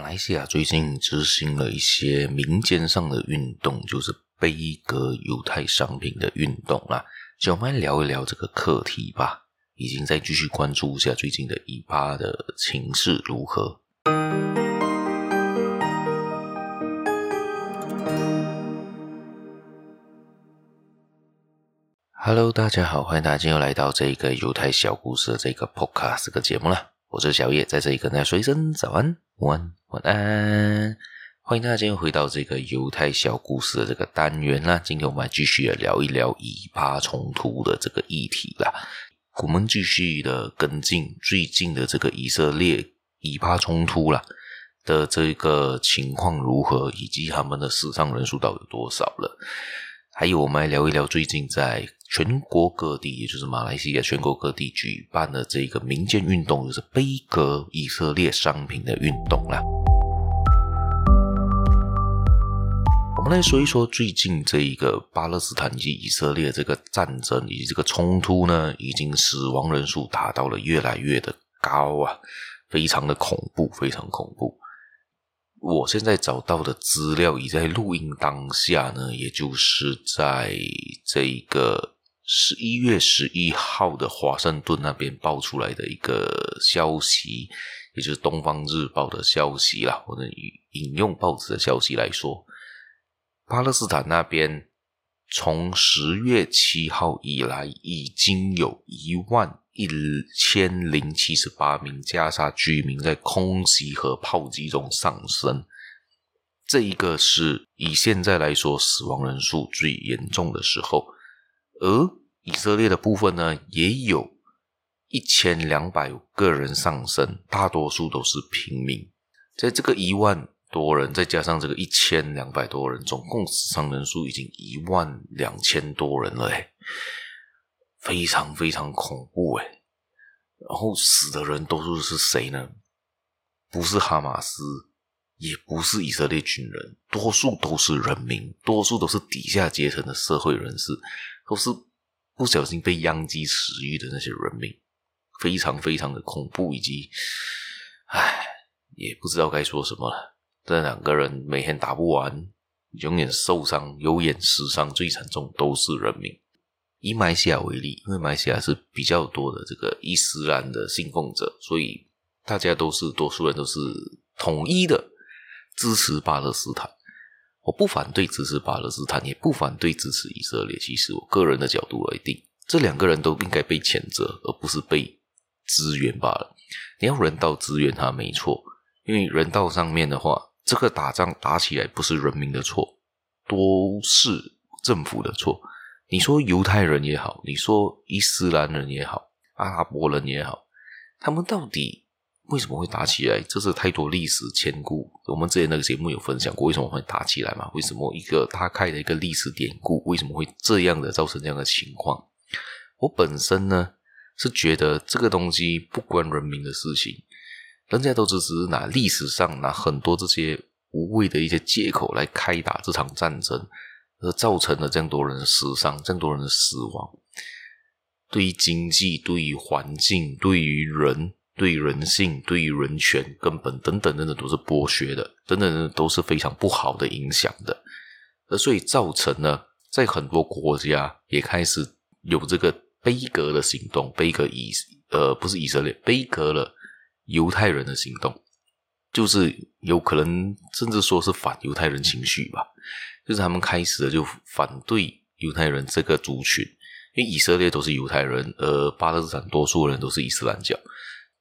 马来西亚最近执行了一些民间上的运动，就是杯葛犹太商品的运动啦。就我们来聊一聊这个课题吧，已经在继续关注一下最近的以巴的情势如何。Hello，大家好，欢迎大家又来到这个犹太小故事的这个 Podcast 这个节目了。我是小叶，在这里跟大家说一声早安、晚、晚安。欢迎大家今天回到这个犹太小故事的这个单元啦。今天我们来继续的聊一聊以巴冲突的这个议题啦。我们继续的跟进最近的这个以色列以巴冲突啦的这个情况如何，以及他们的死伤人数到底有多少了。还有，我们来聊一聊最近在全国各地，也就是马来西亚全国各地举办的这个民间运动，就是杯葛以色列商品的运动啦。我们来说一说最近这一个巴勒斯坦及以色列这个战争以及这个冲突呢，已经死亡人数达到了越来越的高啊，非常的恐怖，非常恐怖。我现在找到的资料，已在录音当下呢，也就是在这一个十一月十一号的华盛顿那边爆出来的一个消息，也就是《东方日报》的消息啦。我能引用报纸的消息来说，巴勒斯坦那边从十月七号以来，已经有一万。一千零七十八名加沙居民在空袭和炮击中丧生，这一个是以现在来说死亡人数最严重的时候。而以色列的部分呢，也有一千两百个人丧生，大多数都是平民。在这个一万多人，再加上这个一千两百多人，总共死伤人数已经一万两千多人了，非常非常恐怖诶，然后死的人多数是谁呢？不是哈马斯，也不是以色列军人，多数都是人民，多数都是底下阶层的社会人士，都是不小心被殃及池鱼的那些人民，非常非常的恐怖，以及，唉，也不知道该说什么了。这两个人每天打不完，永远受伤，有眼失伤，最惨重都是人民。以马来西亚为例，因为马来西亚是比较多的这个伊斯兰的信奉者，所以大家都是多数人都是统一的支持巴勒斯坦。我不反对支持巴勒斯坦，也不反对支持以色列。其实我个人的角度来定，这两个人都应该被谴责，而不是被支援罢了。你要人道支援他没错，因为人道上面的话，这个打仗打起来不是人民的错，都是政府的错。你说犹太人也好，你说伊斯兰人也好，阿拉伯人也好，他们到底为什么会打起来？这是太多历史牵故。我们之前那个节目有分享过，为什么会打起来嘛？为什么一个大概的一个历史典故，为什么会这样的造成这样的情况？我本身呢是觉得这个东西不关人民的事情，人家都只是拿历史上拿很多这些无谓的一些借口来开打这场战争。而造成了这样多人的死伤，这样多人的死亡，对于经济、对于环境、对于人、对于人性、对于人权，根本等等等等都是剥削的，等等等都是非常不好的影响的。而所以造成了，在很多国家也开始有这个杯葛的行动，杯葛以呃不是以色列，杯葛了犹太人的行动，就是有可能甚至说是反犹太人情绪吧。就是他们开始的就反对犹太人这个族群，因为以色列都是犹太人，而巴勒斯坦多数人都是伊斯兰教。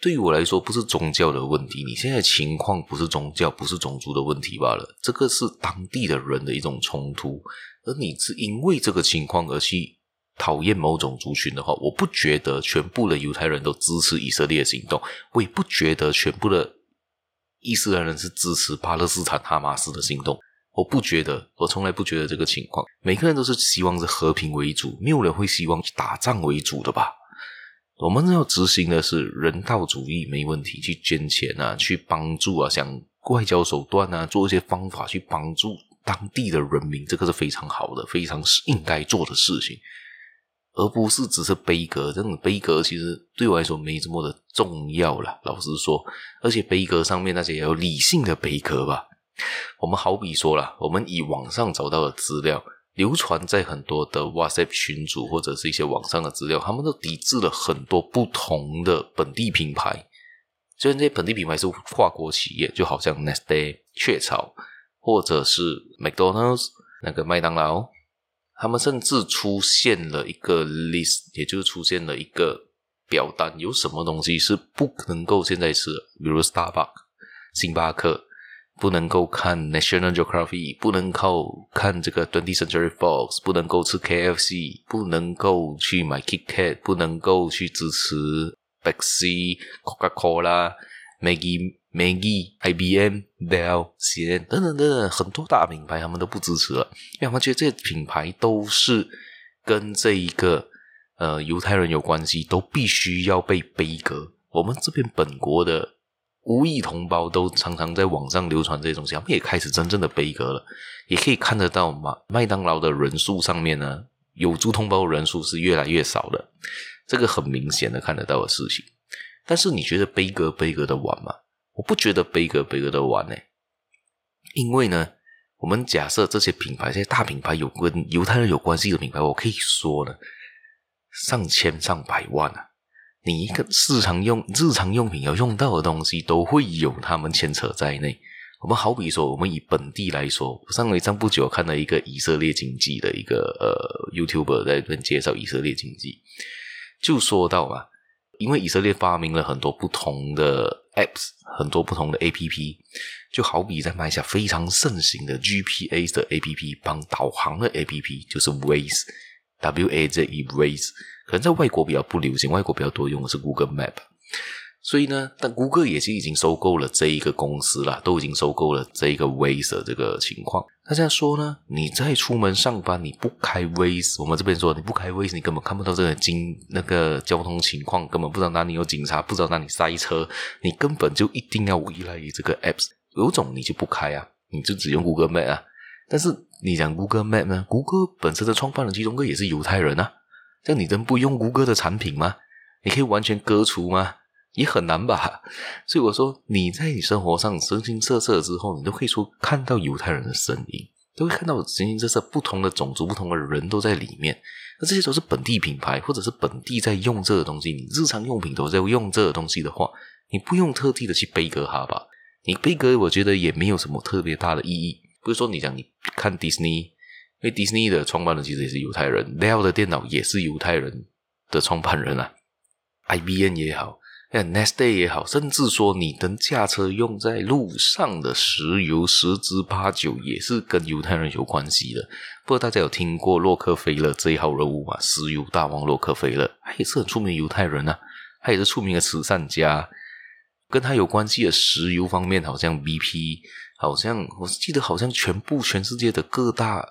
对于我来说，不是宗教的问题，你现在情况不是宗教，不是种族的问题罢了，这个是当地的人的一种冲突。而你是因为这个情况而去讨厌某种族群的话，我不觉得全部的犹太人都支持以色列的行动，我也不觉得全部的伊斯兰人是支持巴勒斯坦哈马斯的行动。我不觉得，我从来不觉得这个情况。每个人都是希望是和平为主，没有人会希望打仗为主的吧？我们要执行的是人道主义，没问题，去捐钱啊，去帮助啊，想外交手段啊，做一些方法去帮助当地的人民，这个是非常好的，非常是应该做的事情。而不是只是杯格。这种杯格其实对我来说没这么的重要了，老实说。而且杯格上面那些也有理性的杯格吧。我们好比说了，我们以网上找到的资料，流传在很多的 WhatsApp 群组或者是一些网上的资料，他们都抵制了很多不同的本地品牌。虽然这些本地品牌是跨国企业，就好像 Nestle 雀巢，或者是 McDonald's 那个麦当劳，他们甚至出现了一个 list，也就是出现了一个表单，有什么东西是不能够现在吃，比如 Starbucks、星巴克。不能够看 National Geographic，不能够看这个 Twenty Century Fox，不能够吃 KFC，不能够去买 KitKat，不能够去支持 Pepsi、Coca-Cola、Maggi、Maggi、IBM、Dell、CNN 等等等等很多大品牌，他们都不支持了，因为他们觉得这些品牌都是跟这一个呃犹太人有关系，都必须要被杯葛。我们这边本国的。无意同胞都常常在网上流传这些东西，他们也开始真正的悲歌了，也可以看得到嘛。麦当劳的人数上面呢，有族同胞的人数是越来越少的，这个很明显的看得到的事情。但是你觉得悲歌悲歌的完吗？我不觉得悲歌悲歌的完呢，因为呢，我们假设这些品牌，这些大品牌有跟犹太人有关系的品牌，我可以说呢，上千上百万啊。你一个日常用日常用品要用到的东西，都会有他们牵扯在内。我们好比说，我们以本地来说，上回上不久看到一个以色列经济的一个呃 YouTuber 在这边介绍以色列经济，就说到啊，因为以色列发明了很多不同的 Apps，很多不同的 APP，就好比在卖下非常盛行的 GPS 的 APP，帮导航的 APP，就是 Waze，W A Z E Waze。可能在外国比较不流行，外国比较多用的是 Google Map，所以呢，但谷歌也是已经收购了这一个公司了，都已经收购了这一个 Waze 的这个情况。大家说呢，你在出门上班你不开 Waze，我们这边说你不开 Waze，你根本看不到这个经那个交通情况，根本不知道哪里有警察，不知道哪里塞车，你根本就一定要依赖于这个 Apps。有种你就不开啊，你就只用 Google Map 啊。但是你讲 Google Map 呢？Google 本身的创办人其中一个也是犹太人啊。这你真不用谷歌的产品吗？你可以完全割除吗？也很难吧。所以我说，你在你生活上形形色色之后，你都可以说看到犹太人的身影，都会看到形形色色不同的种族、不同的人都在里面。那这些都是本地品牌，或者是本地在用这个东西。你日常用品都在用这个东西的话，你不用特地的去杯葛它吧？你杯葛，我觉得也没有什么特别大的意义。不是说你讲你看迪士尼。因为迪士尼的创办人其实也是犹太人，Dell 的电脑也是犹太人的创办人啊，IBM 也好 n e s t Day 也好，甚至说你能驾车用在路上的石油，十之八九也是跟犹太人有关系的。不过大家有听过洛克菲勒这一号人物吗？石油大王洛克菲勒，他也是很出名的犹太人啊，他也是出名的慈善家。跟他有关系的石油方面，好像 BP，好像我记得好像全部全世界的各大。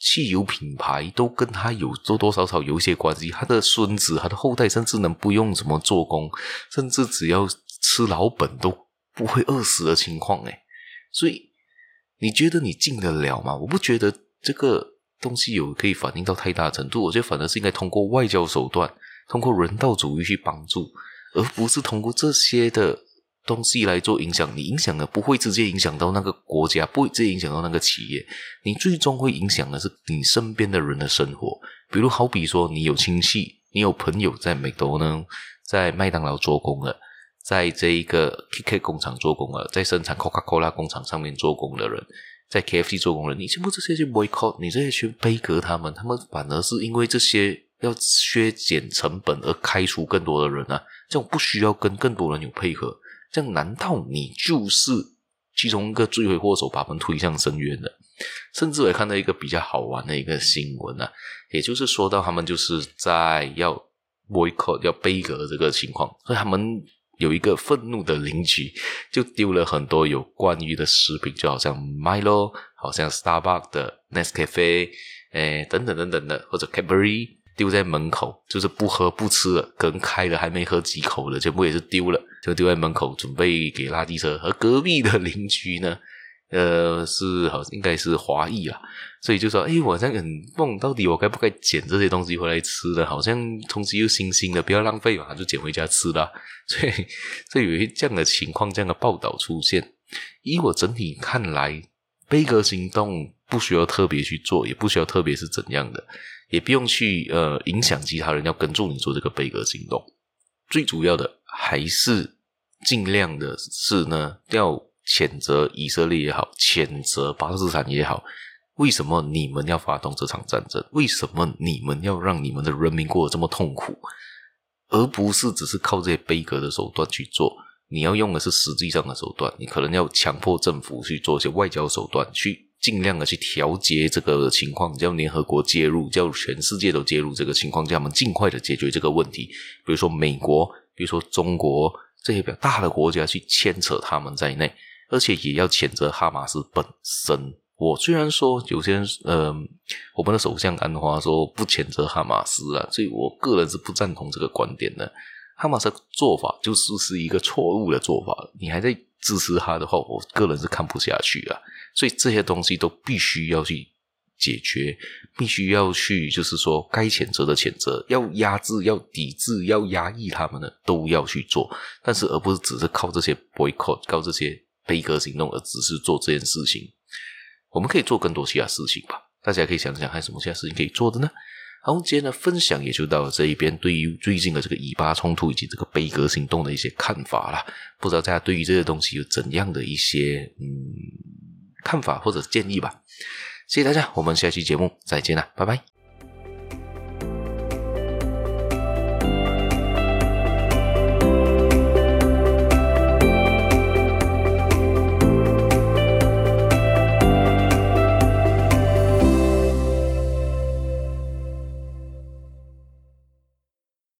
汽油品牌都跟他有多多少少有一些关系，他的孙子、他的后代甚至能不用什么做工，甚至只要吃老本都不会饿死的情况诶，所以你觉得你进得了吗？我不觉得这个东西有可以反映到太大程度，我觉得反而是应该通过外交手段，通过人道主义去帮助，而不是通过这些的。东西来做影响，你影响的不会直接影响到那个国家，不会直接影响到那个企业，你最终会影响的是你身边的人的生活。比如，好比说，你有亲戚，你有朋友在美国呢，在麦当劳做工了，在这一个 K K 工厂做工了，在生产 Coca-Cola 工厂上面做工的人，在 KFC 做工的人，你全部这些去 boycott，你这些去杯葛他们，他们反而是因为这些要削减成本而开除更多的人啊，这种不需要跟更多人有配合。这样难道你就是其中一个罪魁祸首，把他们推向深渊的？甚至我也看到一个比较好玩的一个新闻啊，也就是说到他们就是在要 boycott 要杯葛这个情况，所以他们有一个愤怒的邻居就丢了很多有关于的食品，就好像 Milo，好像 Starbucks 的 Nescafe，诶等等等等的，或者 Cadbury。丢在门口，就是不喝不吃了，可能开了还没喝几口了，全部也是丢了，就丢在门口，准备给垃圾车。而隔壁的邻居呢，呃，是好应该是华裔啊，所以就说，诶，我这样很梦，到底我该不该捡这些东西回来吃呢？好像东西又新鲜的，不要浪费嘛，就捡回家吃了。所以，所以有一这样的情况，这样的报道出现。以我整体看来，悲格行动不需要特别去做，也不需要特别是怎样的，也不用去呃影响其他人要跟住你做这个悲格行动。最主要的还是尽量的是呢，要。谴责以色列也好，谴责巴勒斯坦也好，为什么你们要发动这场战争？为什么你们要让你们的人民过得这么痛苦？而不是只是靠这些悲歌的手段去做？你要用的是实际上的手段，你可能要强迫政府去做一些外交手段，去尽量的去调节这个情况，叫联合国介入，叫全世界都介入这个情况，叫他们尽快的解决这个问题。比如说美国，比如说中国这些比较大的国家去牵扯他们在内。而且也要谴责哈马斯本身。我虽然说有些人，呃，我们的首相安华说不谴责哈马斯啊，所以我个人是不赞同这个观点的。哈马斯做法就是是一个错误的做法，你还在支持他的话，我个人是看不下去啊。所以这些东西都必须要去解决，必须要去，就是说该谴责的谴责，要压制、要抵制、要压抑他们的都要去做，但是而不是只是靠这些 boycott，靠这些。悲歌行动，而只是做这件事情，我们可以做更多其他事情吧。大家可以想想，还有什么其他事情可以做的呢？好，今天的分享也就到这一边。对于最近的这个以巴冲突以及这个悲歌行动的一些看法啦，不知道大家对于这些东西有怎样的一些嗯看法或者建议吧？谢谢大家，我们下期节目再见啦，拜拜。